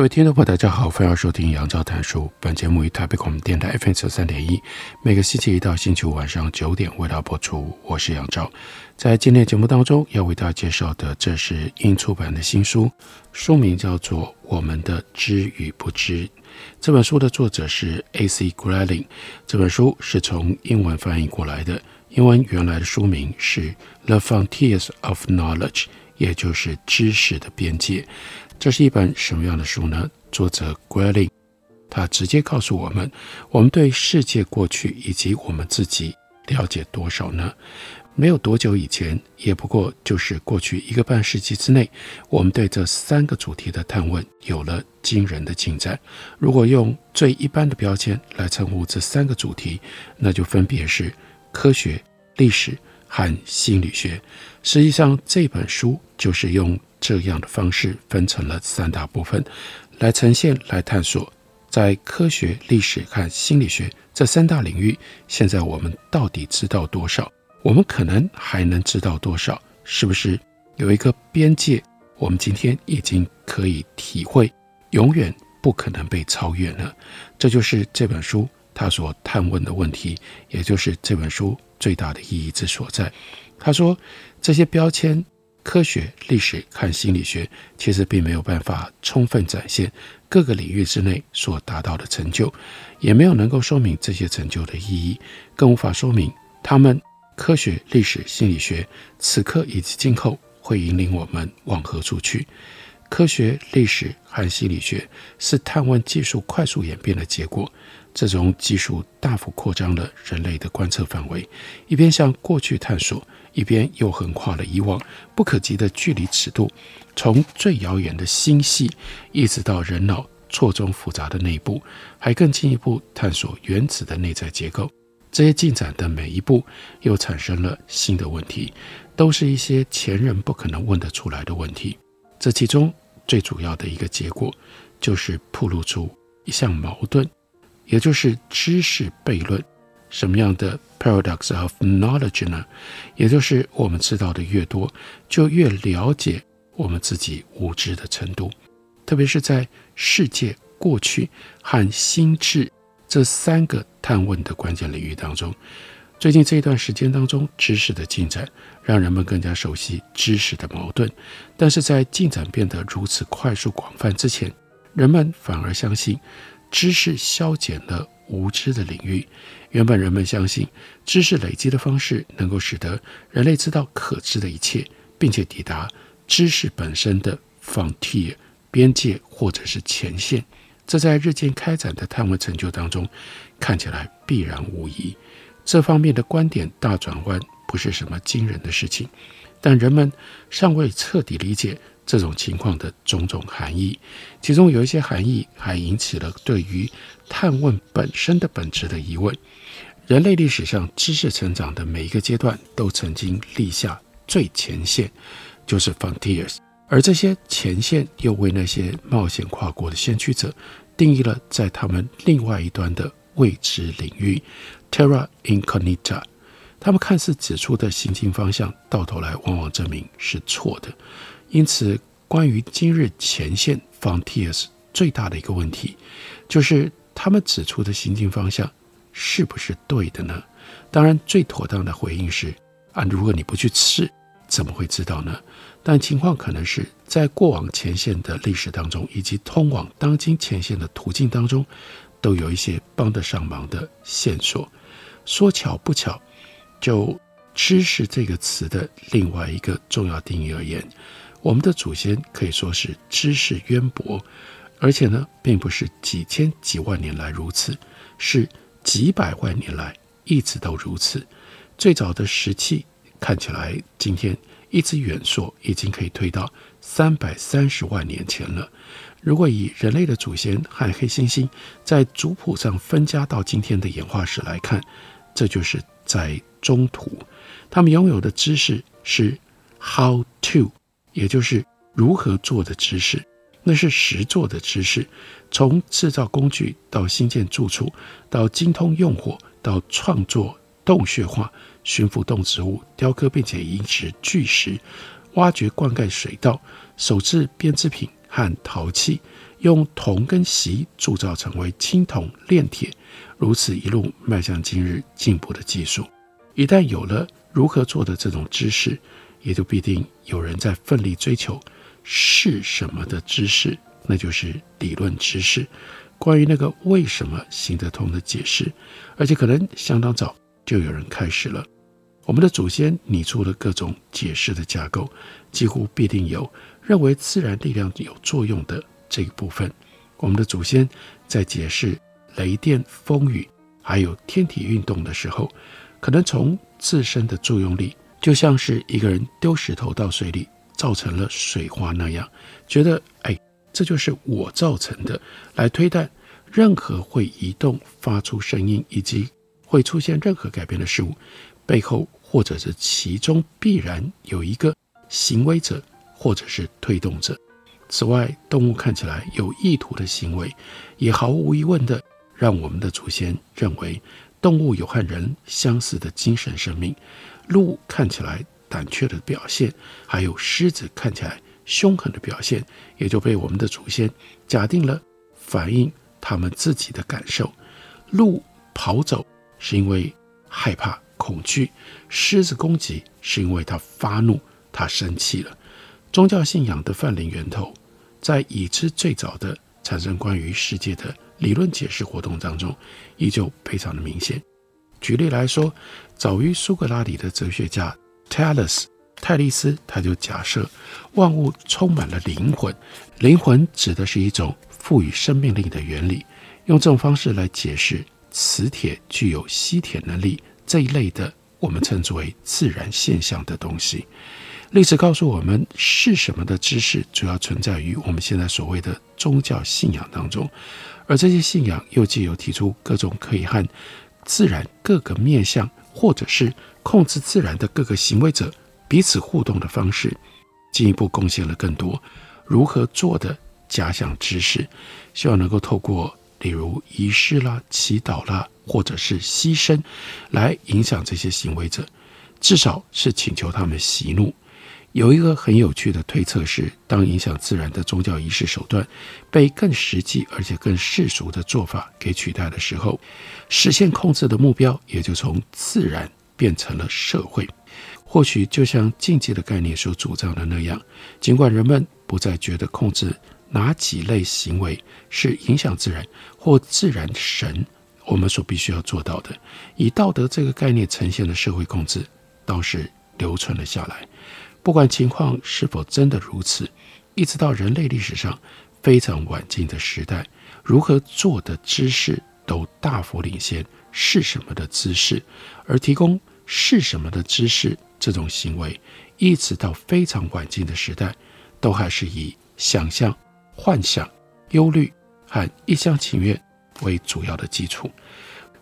各位听众朋友，大家好，欢迎收听杨照谈书。本节目于台北广播电台 FM 三点一，每个星期一到星期五晚上九点为大家播出。我是杨照，在今天节目当中要为大家介绍的，这是英出版的新书，书名叫做《我们的知与不知》。这本书的作者是 A.C. Grayling，这本书是从英文翻译过来的，英文原来的书名是《The Frontiers of Knowledge》，也就是知识的边界。这是一本什么样的书呢？作者 Grayling，他直接告诉我们：我们对世界过去以及我们自己了解多少呢？没有多久以前，也不过就是过去一个半世纪之内，我们对这三个主题的探问有了惊人的进展。如果用最一般的标签来称呼这三个主题，那就分别是科学、历史和心理学。实际上，这本书就是用。这样的方式分成了三大部分，来呈现、来探索，在科学、历史和心理学这三大领域，现在我们到底知道多少？我们可能还能知道多少？是不是有一个边界？我们今天已经可以体会，永远不可能被超越呢？这就是这本书他所探问的问题，也就是这本书最大的意义之所在。他说这些标签。科学、历史和心理学其实并没有办法充分展现各个领域之内所达到的成就，也没有能够说明这些成就的意义，更无法说明他们科学、历史、心理学此刻以及今后会引领我们往何处去。科学、历史和心理学是探问技术快速演变的结果，这种技术大幅扩张了人类的观测范围，一边向过去探索。一边又横跨了以往不可及的距离尺度，从最遥远的星系，一直到人脑错综复杂的内部，还更进一步探索原子的内在结构。这些进展的每一步，又产生了新的问题，都是一些前人不可能问得出来的问题。这其中最主要的一个结果，就是暴露出一项矛盾，也就是知识悖论。什么样的 paradox of knowledge 呢？也就是我们知道的越多，就越了解我们自己无知的程度。特别是在世界、过去和心智这三个探问的关键领域当中，最近这一段时间当中，知识的进展让人们更加熟悉知识的矛盾。但是在进展变得如此快速广泛之前，人们反而相信知识消减了无知的领域。原本人们相信，知识累积的方式能够使得人类知道可知的一切，并且抵达知识本身的 frontier 边界或者是前线。这在日渐开展的探问成就当中，看起来必然无疑。这方面的观点大转弯不是什么惊人的事情，但人们尚未彻底理解这种情况的种种含义，其中有一些含义还引起了对于探问本身的本质的疑问。人类历史上知识成长的每一个阶段，都曾经立下最前线，就是 frontiers，而这些前线又为那些冒险跨国的先驱者定义了在他们另外一端的未知领域 terra incognita。他们看似指出的行进方向，到头来往往证明是错的。因此，关于今日前线 frontiers 最大的一个问题，就是他们指出的行进方向。是不是对的呢？当然，最妥当的回应是：啊，如果你不去试，怎么会知道呢？但情况可能是在过往前线的历史当中，以及通往当今前线的途径当中，都有一些帮得上忙的线索。说巧不巧，就“知识”这个词的另外一个重要定义而言，我们的祖先可以说是知识渊博，而且呢，并不是几千几万年来如此，是。几百万年来一直都如此。最早的石器看起来今天一直远溯，已经可以推到三百三十万年前了。如果以人类的祖先和黑猩猩在族谱上分家到今天的演化史来看，这就是在中途，他们拥有的知识是 how to，也就是如何做的知识，那是实做的知识。从制造工具到兴建住处，到精通用火，到创作洞穴画、驯服动植物、雕刻并且移植巨石、挖掘灌溉水道、手制编织品和陶器，用铜跟锡铸造成为青铜炼铁，如此一路迈向今日进步的技术。一旦有了如何做的这种知识，也就必定有人在奋力追求是什么的知识。那就是理论知识，关于那个为什么行得通的解释，而且可能相当早就有人开始了。我们的祖先拟出了各种解释的架构，几乎必定有认为自然力量有作用的这一部分。我们的祖先在解释雷电、风雨还有天体运动的时候，可能从自身的作用力，就像是一个人丢石头到水里造成了水花那样，觉得哎。这就是我造成的，来推断任何会移动、发出声音以及会出现任何改变的事物背后，或者是其中必然有一个行为者，或者是推动者。此外，动物看起来有意图的行为，也毫无疑问的让我们的祖先认为动物有和人相似的精神生命。鹿看起来胆怯的表现，还有狮子看起来。凶狠的表现，也就被我们的祖先假定了反映他们自己的感受。鹿跑走是因为害怕、恐惧；狮子攻击是因为它发怒、它生气了。宗教信仰的泛灵源头，在已知最早的产生关于世界的理论解释活动当中，依旧非常的明显。举例来说，早于苏格拉底的哲学家 Thales。泰利斯他就假设万物充满了灵魂，灵魂指的是一种赋予生命力的原理。用这种方式来解释磁铁具有吸铁能力这一类的，我们称之为自然现象的东西。历史告诉我们，是什么的知识主要存在于我们现在所谓的宗教信仰当中，而这些信仰又既有提出各种可以和自然各个面向，或者是控制自然的各个行为者。彼此互动的方式，进一步贡献了更多如何做的假想知识，希望能够透过例如仪式啦、祈祷啦，或者是牺牲，来影响这些行为者，至少是请求他们息怒。有一个很有趣的推测是，当影响自然的宗教仪式手段被更实际而且更世俗的做法给取代的时候，实现控制的目标也就从自然变成了社会。或许就像禁忌的概念所主张的那样，尽管人们不再觉得控制哪几类行为是影响自然或自然神，我们所必须要做到的，以道德这个概念呈现的社会控制，倒是留存了下来。不管情况是否真的如此，一直到人类历史上非常晚近的时代，如何做的知识都大幅领先是什么的知识，而提供是什么的知识。这种行为，一直到非常晚近的时代，都还是以想象、幻想、忧虑和一厢情愿为主要的基础。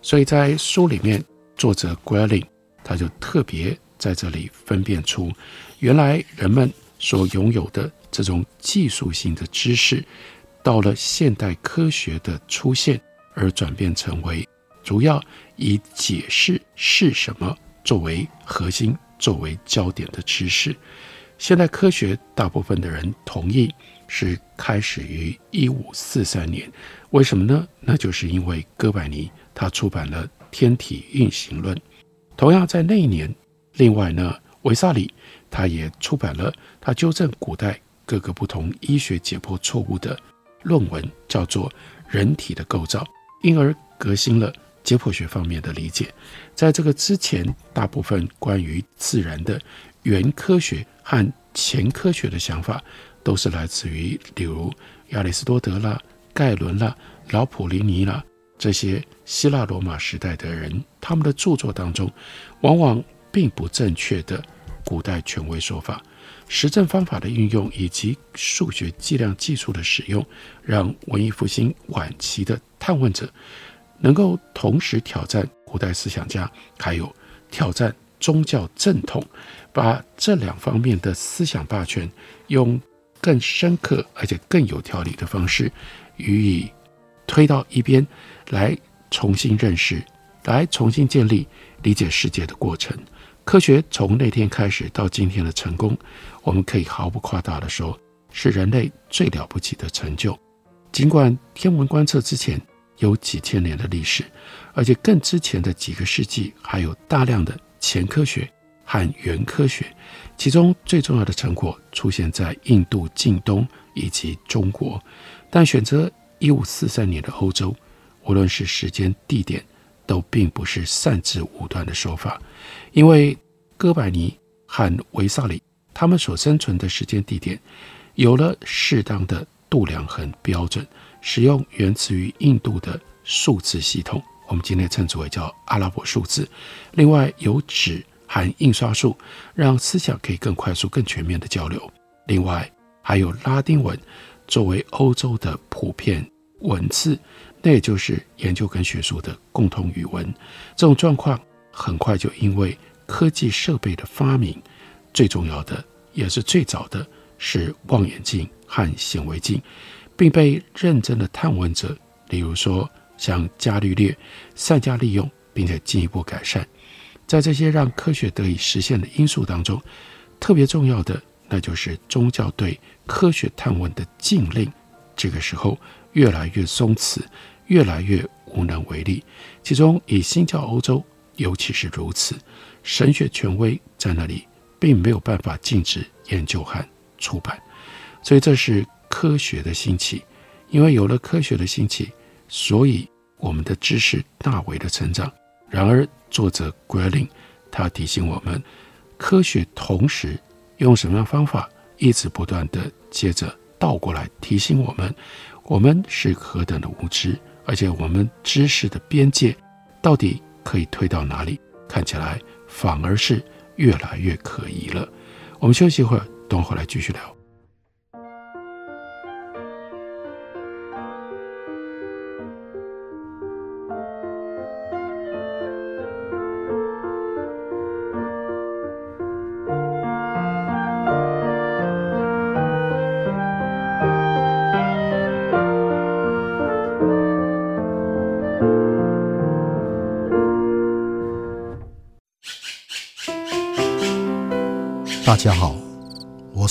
所以在书里面，作者 Grelling 他就特别在这里分辨出，原来人们所拥有的这种技术性的知识，到了现代科学的出现而转变成为主要以解释是什么作为核心。作为焦点的知识，现代科学大部分的人同意是开始于一五四三年。为什么呢？那就是因为哥白尼他出版了《天体运行论》。同样在那一年，另外呢，维萨里他也出版了他纠正古代各个不同医学解剖错误的论文，叫做《人体的构造》，因而革新了。解剖学方面的理解，在这个之前，大部分关于自然的原科学和前科学的想法，都是来自于，例如亚里士多德啦、盖伦啦、老普林尼啦这些希腊罗马时代的人，他们的著作当中，往往并不正确的古代权威说法。实证方法的运用以及数学计量技术的使用，让文艺复兴晚期的探问者能够同时挑战古代思想家，还有挑战宗教正统，把这两方面的思想霸权用更深刻而且更有条理的方式予以推到一边，来重新认识，来重新建立理解世界的过程。科学从那天开始到今天的成功，我们可以毫不夸大的说，是人类最了不起的成就。尽管天文观测之前有几千年的历史，而且更之前的几个世纪还有大量的前科学和原科学，其中最重要的成果出现在印度、近东以及中国。但选择一五四三年的欧洲，无论是时间、地点，都并不是擅自武断的说法。因为哥白尼和维萨里他们所生存的时间地点有了适当的度量衡标准，使用源自于印度的数字系统，我们今天称之为叫阿拉伯数字。另外有纸和印刷术，让思想可以更快速、更全面的交流。另外还有拉丁文作为欧洲的普遍文字，那也就是研究跟学术的共同语文。这种状况。很快就因为科技设备的发明，最重要的也是最早的是望远镜和显微镜，并被认真的探问者，例如说像伽利略，善加利用，并且进一步改善。在这些让科学得以实现的因素当中，特别重要的那就是宗教对科学探问的禁令，这个时候越来越松弛，越来越无能为力。其中以新教欧洲。尤其是如此，神学权威在那里并没有办法禁止研究和出版，所以这是科学的兴起。因为有了科学的兴起，所以我们的知识大为的成长。然而，作者 Grelling 他提醒我们，科学同时用什么样方法，一直不断地接着倒过来提醒我们，我们是何等的无知，而且我们知识的边界到底。可以推到哪里？看起来反而是越来越可疑了。我们休息一会儿，等会儿来继续聊。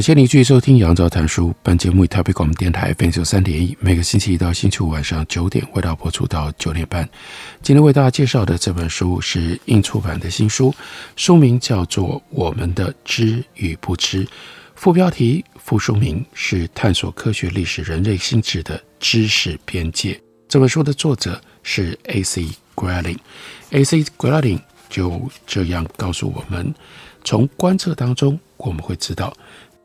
感谢您继续收听《杨照谈书》。本节目以台北广播电台 FM 九三点一，每个星期一到星期五晚上九点为大家播出到九点半。今天为大家介绍的这本书是印出版的新书，书名叫做《我们的知与不知》，副标题、副书名是《探索科学历史人类心智的知识边界》。这本书的作者是 A.C. Grelling。A.C. Grelling 就这样告诉我们：从观测当中，我们会知道。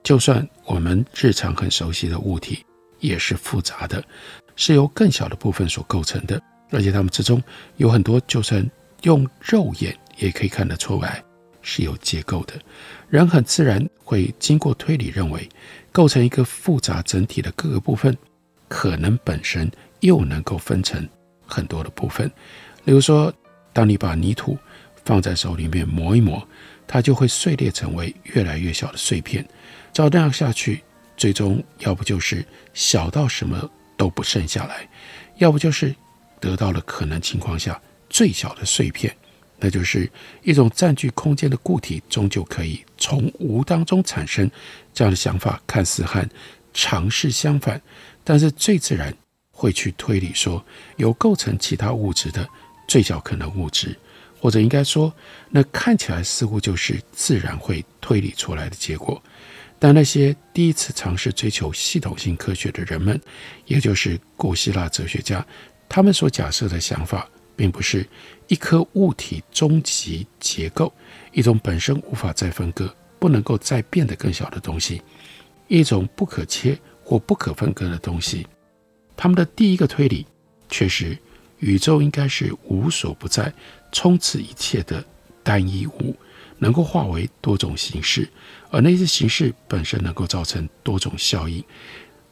就算我们日常很熟悉的物体，也是复杂的。是由更小的部分所构成的，而且它们之中有很多，就算用肉眼也可以看得出来是有结构的。人很自然会经过推理认为，构成一个复杂整体的各个部分，可能本身又能够分成很多的部分。例如说，当你把泥土放在手里面磨一磨，它就会碎裂成为越来越小的碎片。照这样下去，最终要不就是小到什么都不剩下来，要不就是得到了可能情况下最小的碎片，那就是一种占据空间的固体终究可以从无当中产生。这样的想法看似和常识相反，但是最自然会去推理说，有构成其他物质的最小可能物质。或者应该说，那看起来似乎就是自然会推理出来的结果。但那些第一次尝试追求系统性科学的人们，也就是古希腊哲学家，他们所假设的想法，并不是一颗物体终极结构，一种本身无法再分割、不能够再变得更小的东西，一种不可切或不可分割的东西。他们的第一个推理，却是宇宙应该是无所不在。充斥一切的单一物，能够化为多种形式，而那些形式本身能够造成多种效应。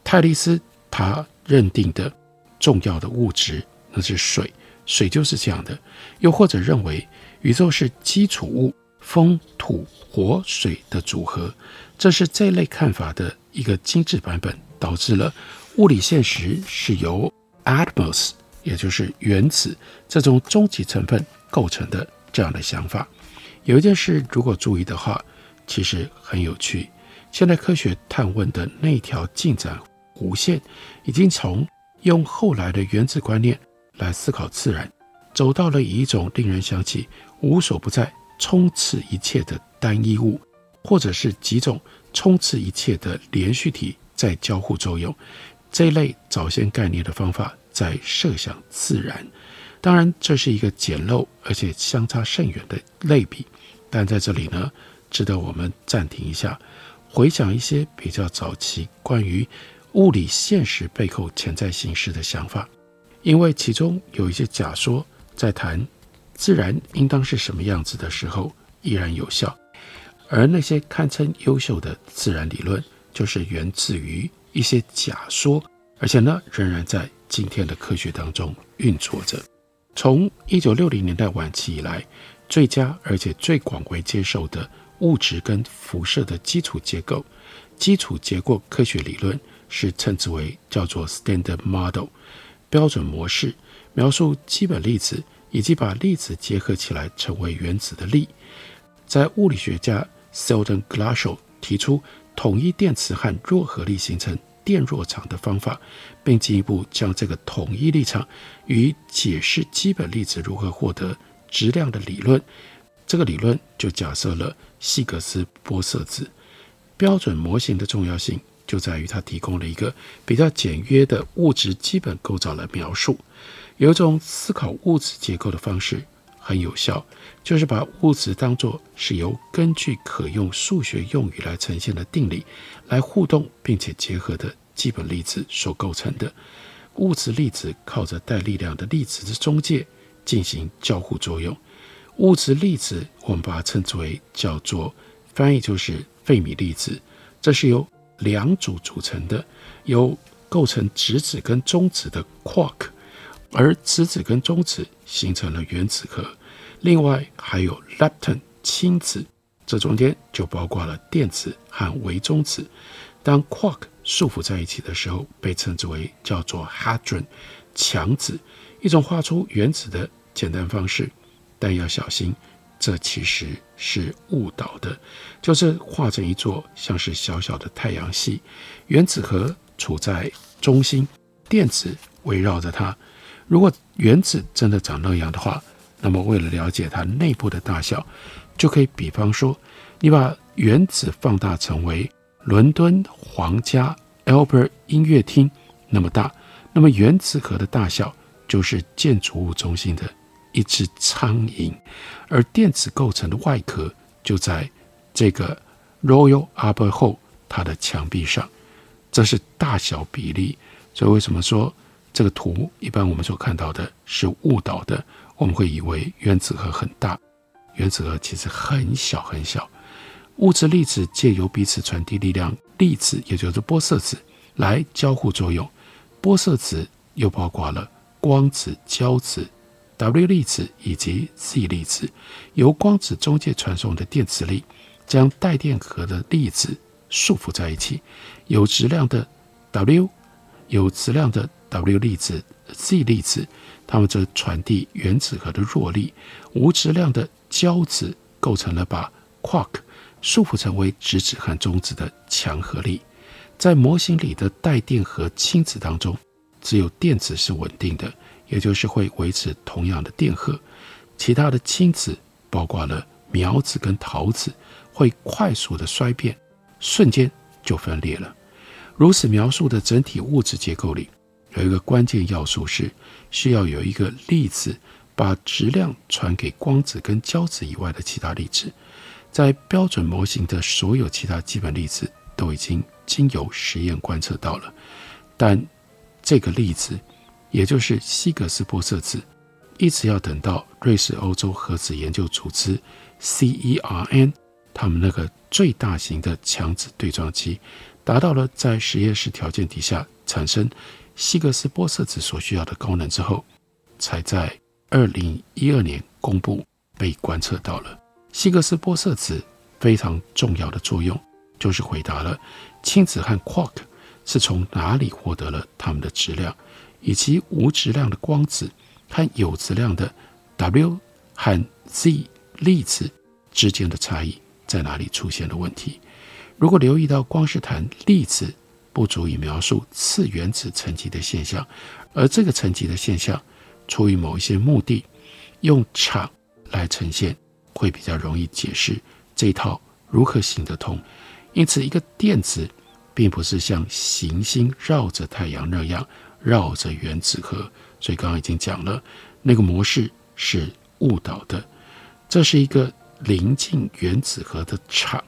泰勒斯他认定的重要的物质，那是水，水就是这样的。又或者认为宇宙是基础物，风、土、火、水的组合，这是这类看法的一个精致版本，导致了物理现实是由 atoms，也就是原子这种终极成分。构成的这样的想法，有一件事如果注意的话，其实很有趣。现代科学探问的那条进展弧线，已经从用后来的原子观念来思考自然，走到了以一种令人想起无所不在、充斥一切的单一物，或者是几种充斥一切的连续体在交互作用这一类早先概念的方法，在设想自然。当然，这是一个简陋而且相差甚远的类比，但在这里呢，值得我们暂停一下，回想一些比较早期关于物理现实背后潜在形式的想法，因为其中有一些假说在谈自然应当是什么样子的时候依然有效，而那些堪称优秀的自然理论，就是源自于一些假说，而且呢，仍然在今天的科学当中运作着。从一九六零年代晚期以来，最佳而且最广为接受的物质跟辐射的基础结构、基础结构科学理论是称之为叫做 Standard Model 标准模式，描述基本粒子以及把粒子结合起来成为原子的力。在物理学家 Selden Glashow 提出统一电磁和弱合力形成电弱场的方法，并进一步将这个统一力场与解释基本粒子如何获得质量的理论，这个理论就假设了希格斯玻色子标准模型的重要性，就在于它提供了一个比较简约的物质基本构造的描述。有一种思考物质结构的方式很有效，就是把物质当作是由根据可用数学用语来呈现的定理来互动并且结合的基本粒子所构成的。物质粒子靠着带力量的粒子之中介进行交互作用。物质粒子我们把它称之为叫做翻译就是费米粒子，这是由两组组成的，由构成质子跟中子的 quark，而质子跟中子形成了原子核。另外还有 lepton 氢子，这中间就包括了电子和微中子。当 quark 束缚在一起的时候，被称之为叫做 hadron 强子，一种画出原子的简单方式。但要小心，这其实是误导的，就是画成一座像是小小的太阳系，原子核处在中心，电子围绕着它。如果原子真的长那样的话，那么为了了解它内部的大小，就可以比方说，你把原子放大成为。伦敦皇家 Albert 音乐厅那么大，那么原子核的大小就是建筑物中心的一只苍蝇，而电子构成的外壳就在这个 Royal Albert Hall 它的墙壁上，这是大小比例。所以为什么说这个图一般我们所看到的是误导的，我们会以为原子核很大，原子核其实很小很小。物质粒子借由彼此传递力量，粒子也就是玻色子来交互作用。玻色子又包括了光子、胶子、W 粒子以及 Z 粒子，由光子中介传送的电磁力将带电荷的粒子束缚在一起。有质量的 W，有质量的 W 粒子、Z 粒子，它们则传递原子核的弱力。无质量的胶子构成了把 Quark 束缚成为质子和中子的强合力，在模型里的带电荷亲子当中，只有电子是稳定的，也就是会维持同样的电荷。其他的氢子，包括了苗子跟陶子，会快速的衰变，瞬间就分裂了。如此描述的整体物质结构里，有一个关键要素是需要有一个粒子把质量传给光子跟胶子以外的其他粒子。在标准模型的所有其他基本粒子都已经经由实验观测到了，但这个粒子，也就是希格斯玻色子，一直要等到瑞士欧洲核子研究组织 CERN 他们那个最大型的强子对撞机达到了在实验室条件底下产生希格斯玻色子所需要的高能之后，才在二零一二年公布被观测到了。希格斯玻色子非常重要的作用，就是回答了亲子和 quark 是从哪里获得了它们的质量，以及无质量的光子和有质量的 W 和 Z 粒子之间的差异在哪里出现了问题。如果留意到光是谈粒子不足以描述次原子层级的现象，而这个层级的现象出于某一些目的，用场来呈现。会比较容易解释这一套如何行得通。因此，一个电子并不是像行星绕着太阳那样绕着原子核。所以刚刚已经讲了，那个模式是误导的。这是一个临近原子核的场。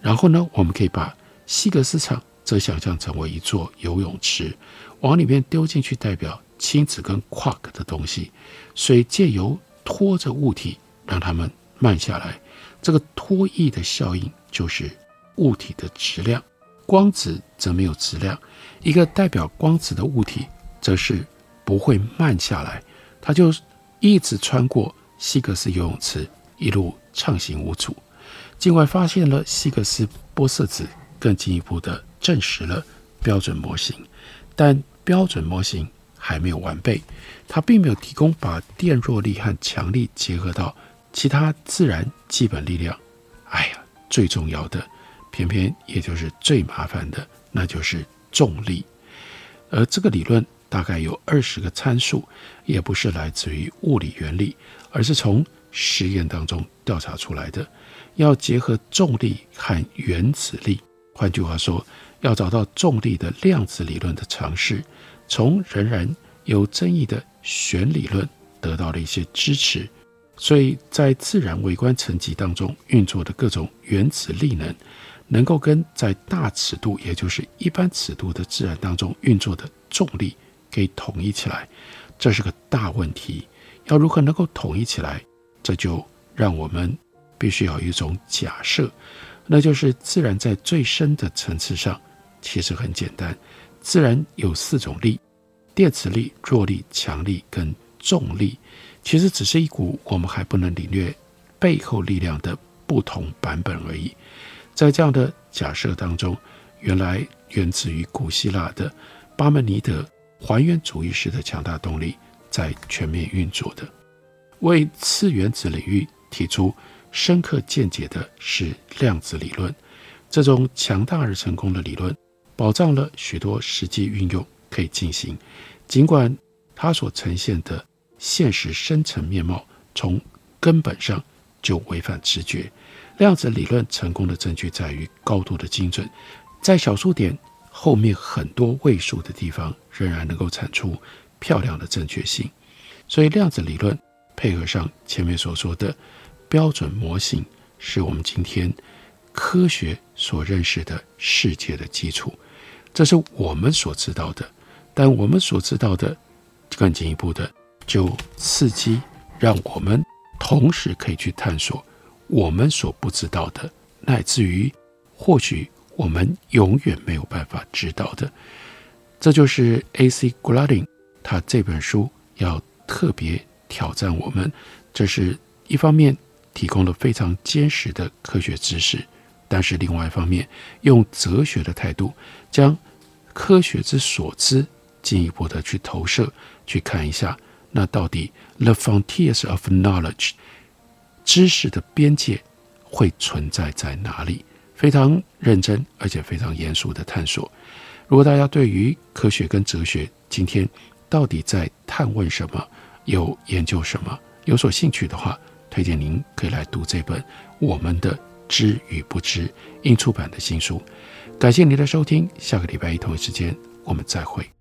然后呢，我们可以把希格斯场则想象成为一座游泳池，往里面丢进去代表亲子跟 quark 的东西，水借由拖着物体让它们。慢下来，这个拖曳的效应就是物体的质量。光子则没有质量，一个代表光子的物体则是不会慢下来，它就一直穿过希格斯游泳池，一路畅行无阻。尽管发现了希格斯玻色子，更进一步的证实了标准模型，但标准模型还没有完备，它并没有提供把电弱力和强力结合到。其他自然基本力量，哎呀，最重要的，偏偏也就是最麻烦的，那就是重力。而这个理论大概有二十个参数，也不是来自于物理原理，而是从实验当中调查出来的。要结合重力和原子力，换句话说，要找到重力的量子理论的尝试，从仍然有争议的弦理论得到了一些支持。所以在自然微观层级当中运作的各种原子力能，能够跟在大尺度，也就是一般尺度的自然当中运作的重力给统一起来，这是个大问题。要如何能够统一起来？这就让我们必须要有一种假设，那就是自然在最深的层次上其实很简单，自然有四种力：电磁力、弱力、强力跟重力。其实只是一股我们还不能领略背后力量的不同版本而已。在这样的假设当中，原来源自于古希腊的巴门尼德还原主义式的强大动力在全面运作的。为次原子领域提出深刻见解的是量子理论。这种强大而成功的理论，保障了许多实际运用可以进行，尽管它所呈现的。现实深层面貌从根本上就违反直觉。量子理论成功的证据在于高度的精准，在小数点后面很多位数的地方仍然能够产出漂亮的正确性。所以，量子理论配合上前面所说的标准模型，是我们今天科学所认识的世界的基础。这是我们所知道的，但我们所知道的更进一步的就刺激，让我们同时可以去探索我们所不知道的，乃至于或许我们永远没有办法知道的。这就是 A.C. Golding 他这本书要特别挑战我们，这是一方面提供了非常坚实的科学知识，但是另外一方面用哲学的态度将科学之所知进一步的去投射，去看一下那到底 the frontiers of knowledge 知识的边界会存在在哪里？非常认真而且非常严肃的探索。如果大家对于科学跟哲学今天到底在探问什么，有研究什么，有所兴趣的话，推荐您可以来读这本《我们的知与不知》英出版的新书。感谢您的收听，下个礼拜一同一时间我们再会。